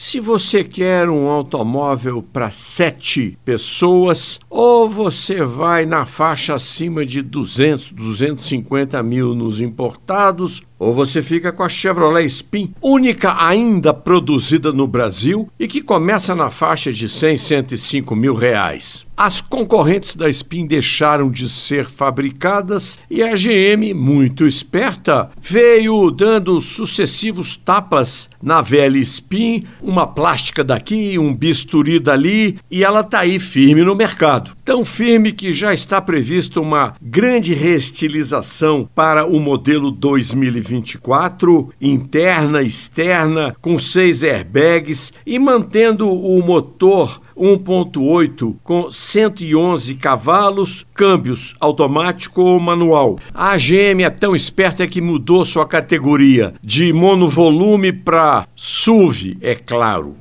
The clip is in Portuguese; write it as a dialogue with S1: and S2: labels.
S1: se você quer um automóvel para sete pessoas ou você vai na faixa acima de 200, 250 mil nos importados ou você fica com a Chevrolet Spin, única ainda produzida no Brasil e que começa na faixa de 100, 105 mil reais. As concorrentes da Spin deixaram de ser fabricadas e a GM, muito esperta, veio dando sucessivos tapas na velha Spin, uma plástica daqui, um bisturi dali, e ela está aí firme no mercado. Tão firme que já está prevista uma grande reestilização para o modelo 2024, interna, externa, com seis airbags e mantendo o motor 1.8 com 111 cavalos, câmbios automático ou manual. A GM é tão esperta que mudou sua categoria de monovolume para SUV, é claro.